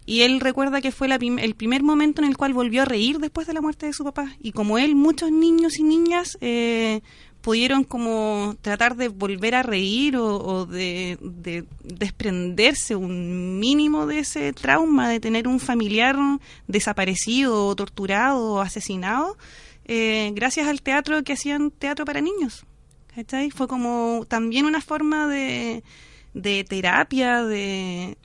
y él recuerda que fue la el primer momento en el cual volvió a reír después de la muerte de su papá. Y como él, muchos niños y niñas eh, pudieron como tratar de volver a reír o, de, de desprenderse un mínimo de ese trauma de tener un familiar desaparecido, o torturado o asesinado, eh, gracias al teatro que hacían teatro para niños. ¿cachai? Fue como también una forma de, terapia, de,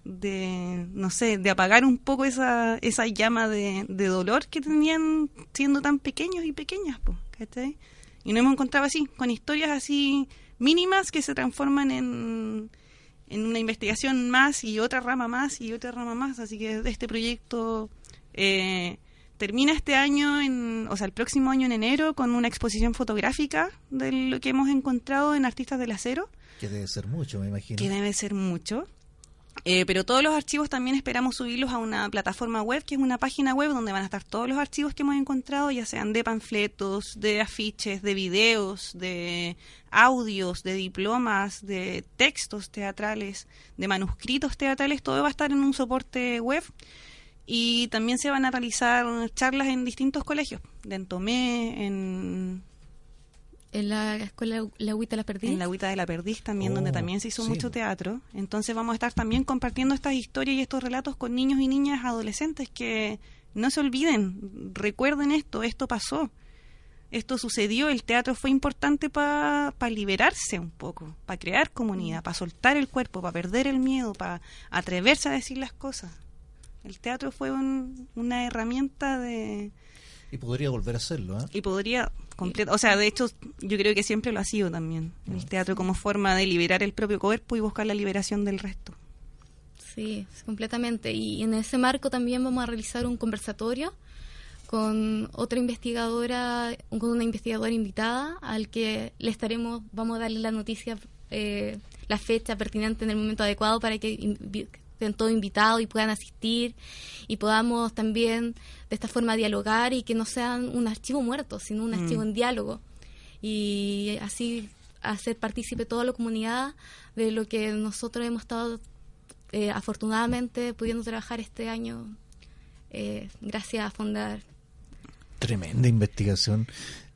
no sé, de apagar un poco esa, esa llama de, de dolor que tenían siendo tan pequeños y pequeñas, ¿cachai? Y nos hemos encontrado así, con historias así mínimas que se transforman en, en una investigación más y otra rama más y otra rama más. Así que este proyecto eh, termina este año, en, o sea, el próximo año en enero, con una exposición fotográfica de lo que hemos encontrado en Artistas del Acero Que debe ser mucho, me imagino. que debe ser mucho. Eh, pero todos los archivos también esperamos subirlos a una plataforma web, que es una página web donde van a estar todos los archivos que hemos encontrado, ya sean de panfletos, de afiches, de videos, de audios, de diplomas, de textos teatrales, de manuscritos teatrales, todo va a estar en un soporte web. Y también se van a realizar charlas en distintos colegios, de Entomé, en En la escuela La Agüita La Perdí. en la Agüita de la Perdiz también, Oh, donde también se hizo sí. mucho teatro. Entonces vamos a estar también compartiendo estas historias y estos relatos con niños y niñas adolescentes que no se olviden, recuerden esto, esto pasó, esto sucedió, el teatro fue importante para liberarse un poco, para crear comunidad, para soltar el cuerpo, para perder el miedo, para atreverse a decir las cosas. El teatro fue un- una herramienta de, Y podría volver a hacerlo, ¿ah? y podría completa, o sea, de hecho, yo creo que siempre lo ha sido también, el teatro como forma de liberar el propio cuerpo y buscar la liberación del resto. Sí, completamente. Y en ese marco también vamos a realizar un conversatorio con otra investigadora, con una investigadora invitada, al que le estaremos, vamos a darle la noticia, eh, la fecha pertinente en el momento adecuado para que estén todos invitados y puedan asistir y podamos también de esta forma dialogar y que no sean un archivo muerto, sino un Mm. archivo en diálogo. Y así hacer partícipe toda la comunidad de lo que nosotros hemos estado eh, afortunadamente pudiendo trabajar este año eh, gracias a Fondar. Tremenda investigación.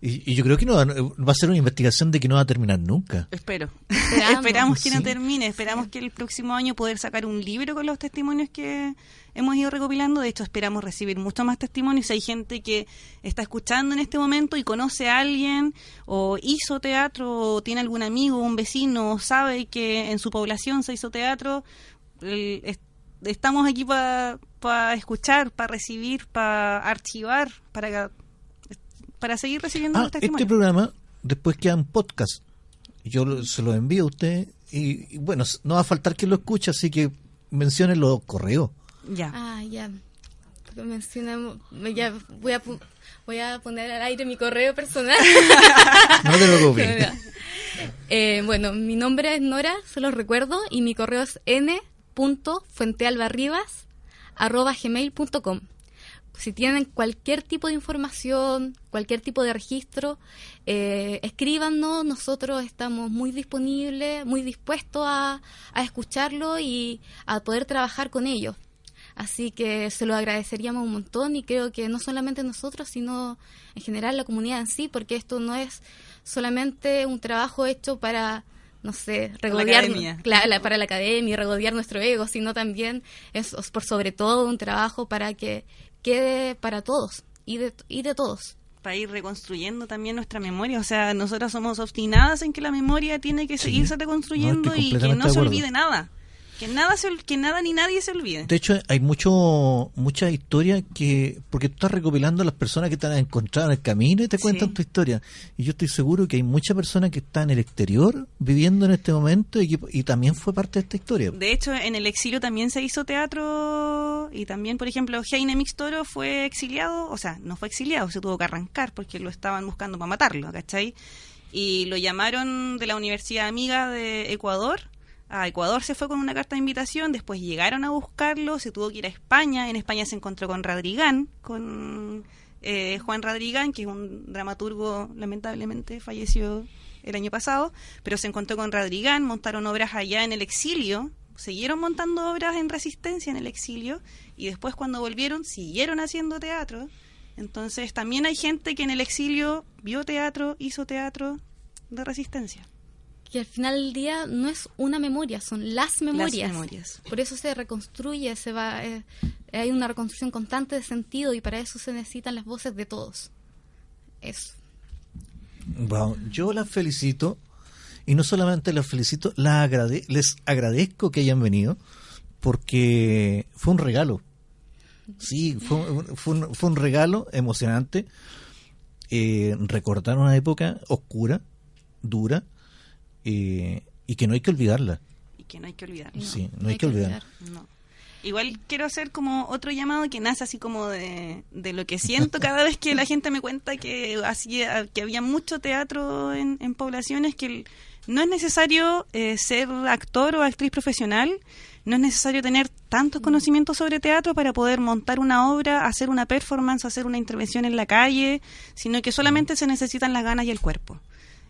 Y, y yo creo que no va, va a ser una investigación de que no va a terminar nunca. Espero. Esperamos. (laughs) Esperamos que no termine. Esperamos que el próximo año poder sacar un libro con los testimonios que hemos ido recopilando. De hecho, esperamos recibir muchos más testimonios. Si hay gente que está escuchando en este momento y conoce a alguien o hizo teatro o tiene algún amigo, un vecino o sabe que en su población se hizo teatro, el- es- estamos aquí para escuchar, para recibir, para archivar, para, para seguir recibiendo Ah, este programa después queda en podcast. Yo lo- se lo envío a usted y, y bueno, no va a faltar que lo escuche, así que mencione los correos. Ya. Ah, ya. Mencionamos, ya voy a, voy a poner al aire mi correo personal. (laughs) No te preocupes. (laughs) Eh, bueno, mi nombre es Nora, se los recuerdo, y mi correo es n.fuentealbarribas.gmail.com Si tienen cualquier tipo de información, cualquier tipo de registro, eh, escríbanos, nosotros estamos muy disponibles, muy dispuestos a, a escucharlo y a poder trabajar con ellos. Así que se lo agradeceríamos un montón y creo que no solamente nosotros, sino en general la comunidad en sí, porque esto no es solamente un trabajo hecho para, no sé, regodear, cla- la- para la academia regodear nuestro ego, sino también es, es por sobre todo un trabajo para que quede para todos y de, y de todos. para ir reconstruyendo también nuestra memoria. O sea, nosotras somos obstinadas en que la memoria tiene que Sí. seguirse reconstruyendo No, y que no se olvide nada. Que nada, se, que nada ni nadie se olvide. De hecho, hay mucho muchas historias que, porque tú estás recopilando a las personas que te han encontrado en el camino y te cuentan Sí. tu historia. Y yo estoy seguro que hay muchas personas que están en el exterior viviendo en este momento y, que, y también fue parte de esta historia. De hecho, en el exilio también se hizo teatro y también, por ejemplo, Heine Mixtoro fue exiliado, o sea, no fue exiliado, se tuvo que arrancar porque lo estaban buscando para matarlo, ¿cachai? Y lo llamaron de la Universidad Amiga de Ecuador. A Ecuador se fue con una carta de invitación, después llegaron a buscarlo, se tuvo que ir a España, en España se encontró con Radrigán, con eh, Juan Radrigán, que es un dramaturgo, lamentablemente falleció el año pasado, pero se encontró con Radrigán, montaron obras allá en el exilio, siguieron montando obras en resistencia en el exilio, y después cuando volvieron siguieron haciendo teatro. Entonces también hay gente que en el exilio vio teatro, hizo teatro de resistencia. Que al final del día no es una memoria, son las memorias. Las memorias. Por eso se reconstruye, se va, eh, hay una reconstrucción constante de sentido y para eso se necesitan las voces de todos. Eso. Wow, yo las felicito y no solamente las felicito, las agrade- les agradezco que hayan venido porque fue un regalo. Sí, fue, un- fue un, fue un regalo emocionante. Eh, recordar una época oscura, dura eh, y que no hay que olvidarla. Y que no hay que olvidar. Sí, no hay que olvidar. No. Igual quiero hacer como otro llamado que nace así como de, de lo que siento cada vez que la (laughs) gente me cuenta que, hacía, que había mucho teatro en, en poblaciones, que el- no es necesario eh, ser actor o actriz profesional, no es necesario tener tantos conocimientos sobre teatro para poder montar una obra, hacer una performance, hacer una intervención en la calle, sino que solamente se necesitan las ganas y el cuerpo.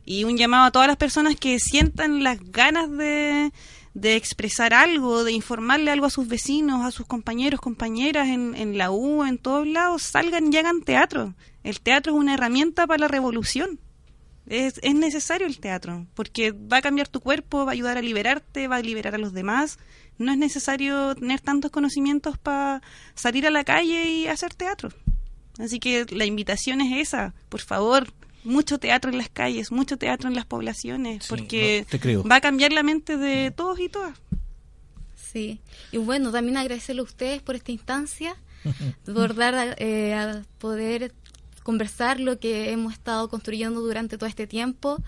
Y un llamado a todas las personas que sientan las ganas de, de expresar algo, de informarle algo a sus vecinos, a sus compañeros, compañeras en, en la U, en todos lados, salgan y hagan teatro. El teatro es una herramienta para la revolución. Es, es necesario el teatro, porque va a cambiar tu cuerpo, va a ayudar a liberarte, va a liberar a los demás. No es necesario tener tantos conocimientos para salir a la calle y hacer teatro. Así que la invitación es esa, por favor, mucho teatro en las calles, mucho teatro en las poblaciones, Sí, porque no, te creo. va a cambiar la mente de todos y todas. Sí, y bueno, también agradecerle a ustedes por esta instancia, (laughs) por dar, eh, a poder conversar lo que hemos estado construyendo durante todo este tiempo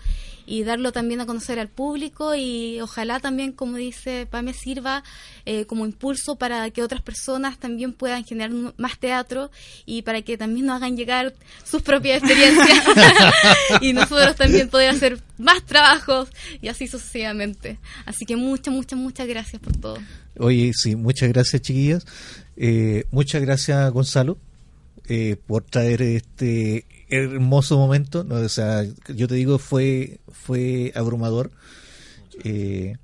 y darlo también a conocer al público y ojalá también, como dice Pame, sirva eh, como impulso para que otras personas también puedan generar más teatro y para que también nos hagan llegar sus propias experiencias (laughs) (laughs) y nosotros también poder hacer más trabajos y así sucesivamente. Así que muchas, muchas, muchas gracias por todo. Oye, sí, muchas gracias, chiquillas. Eh, muchas gracias, Gonzalo, eh, por traer este hermoso momento. O sea, yo te digo, fue, fue abrumador. Eh,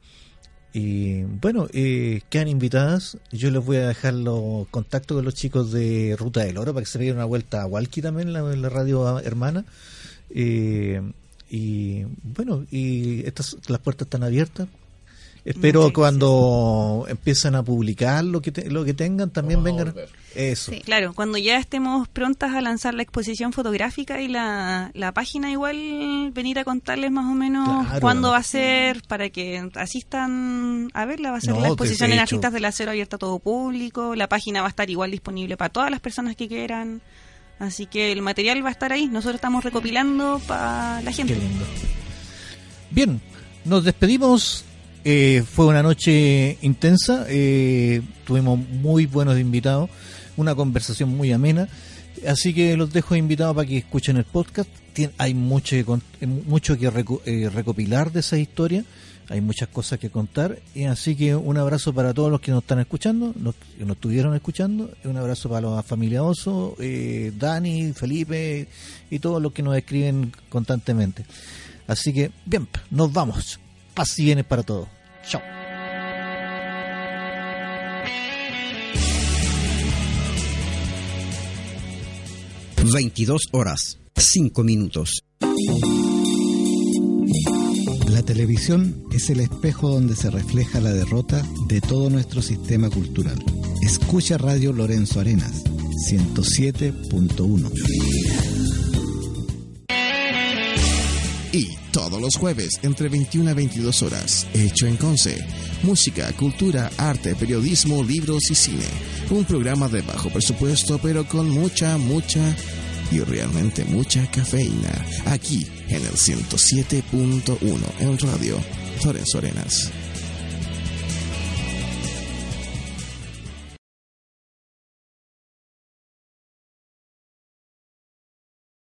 y bueno, eh, quedan invitadas. Yo les voy a dejar los contactos con los chicos de Ruta del Oro para que se peguen una vuelta a Walkie también, la, la radio hermana. Eh, y bueno, y estas las puertas están abiertas. Espero Muchas cuando empiezan a publicar lo que te- lo que tengan también Vamos a vengan volver. eso. Sí. Claro, cuando ya estemos prontas a lanzar la exposición fotográfica y la, la página, igual venir a contarles más o menos Claro. cuándo va a ser para que asistan a verla. Va a ser No, la que exposición en Artistas del Acero abierta a todo público. La página va a estar igual disponible para todas las personas que quieran. Así que el material va a estar ahí. Nosotros estamos recopilando para la gente. Qué lindo. Bien, nos despedimos. Eh, fue una noche intensa. eh, tuvimos muy buenos invitados. Una conversación muy amena. Así que los dejo invitados para que escuchen el podcast. Hay mucho eh, mucho que eh, recopilar de esa historia. Hay muchas cosas que contar. Y así que un abrazo para todos los que nos están escuchando, los que nos estuvieron escuchando. Un abrazo para la familia Oso, eh, Dani, Felipe y todos los que nos escriben constantemente. Así que, bien, nos vamos. Paz y bienes para todos. Chao. Veintidós horas, cinco minutos. La televisión es el espejo donde se refleja la derrota de todo nuestro sistema cultural. Escucha Radio Lorenzo Arenas, 107.1. Y todos los jueves entre 21 a 22 horas, Hecho en Conce. Música, cultura, arte, periodismo, libros y cine. Un programa de bajo presupuesto pero con mucha, mucha y realmente mucha cafeína. Aquí en el 107.1 en Radio Lorenzo Arenas.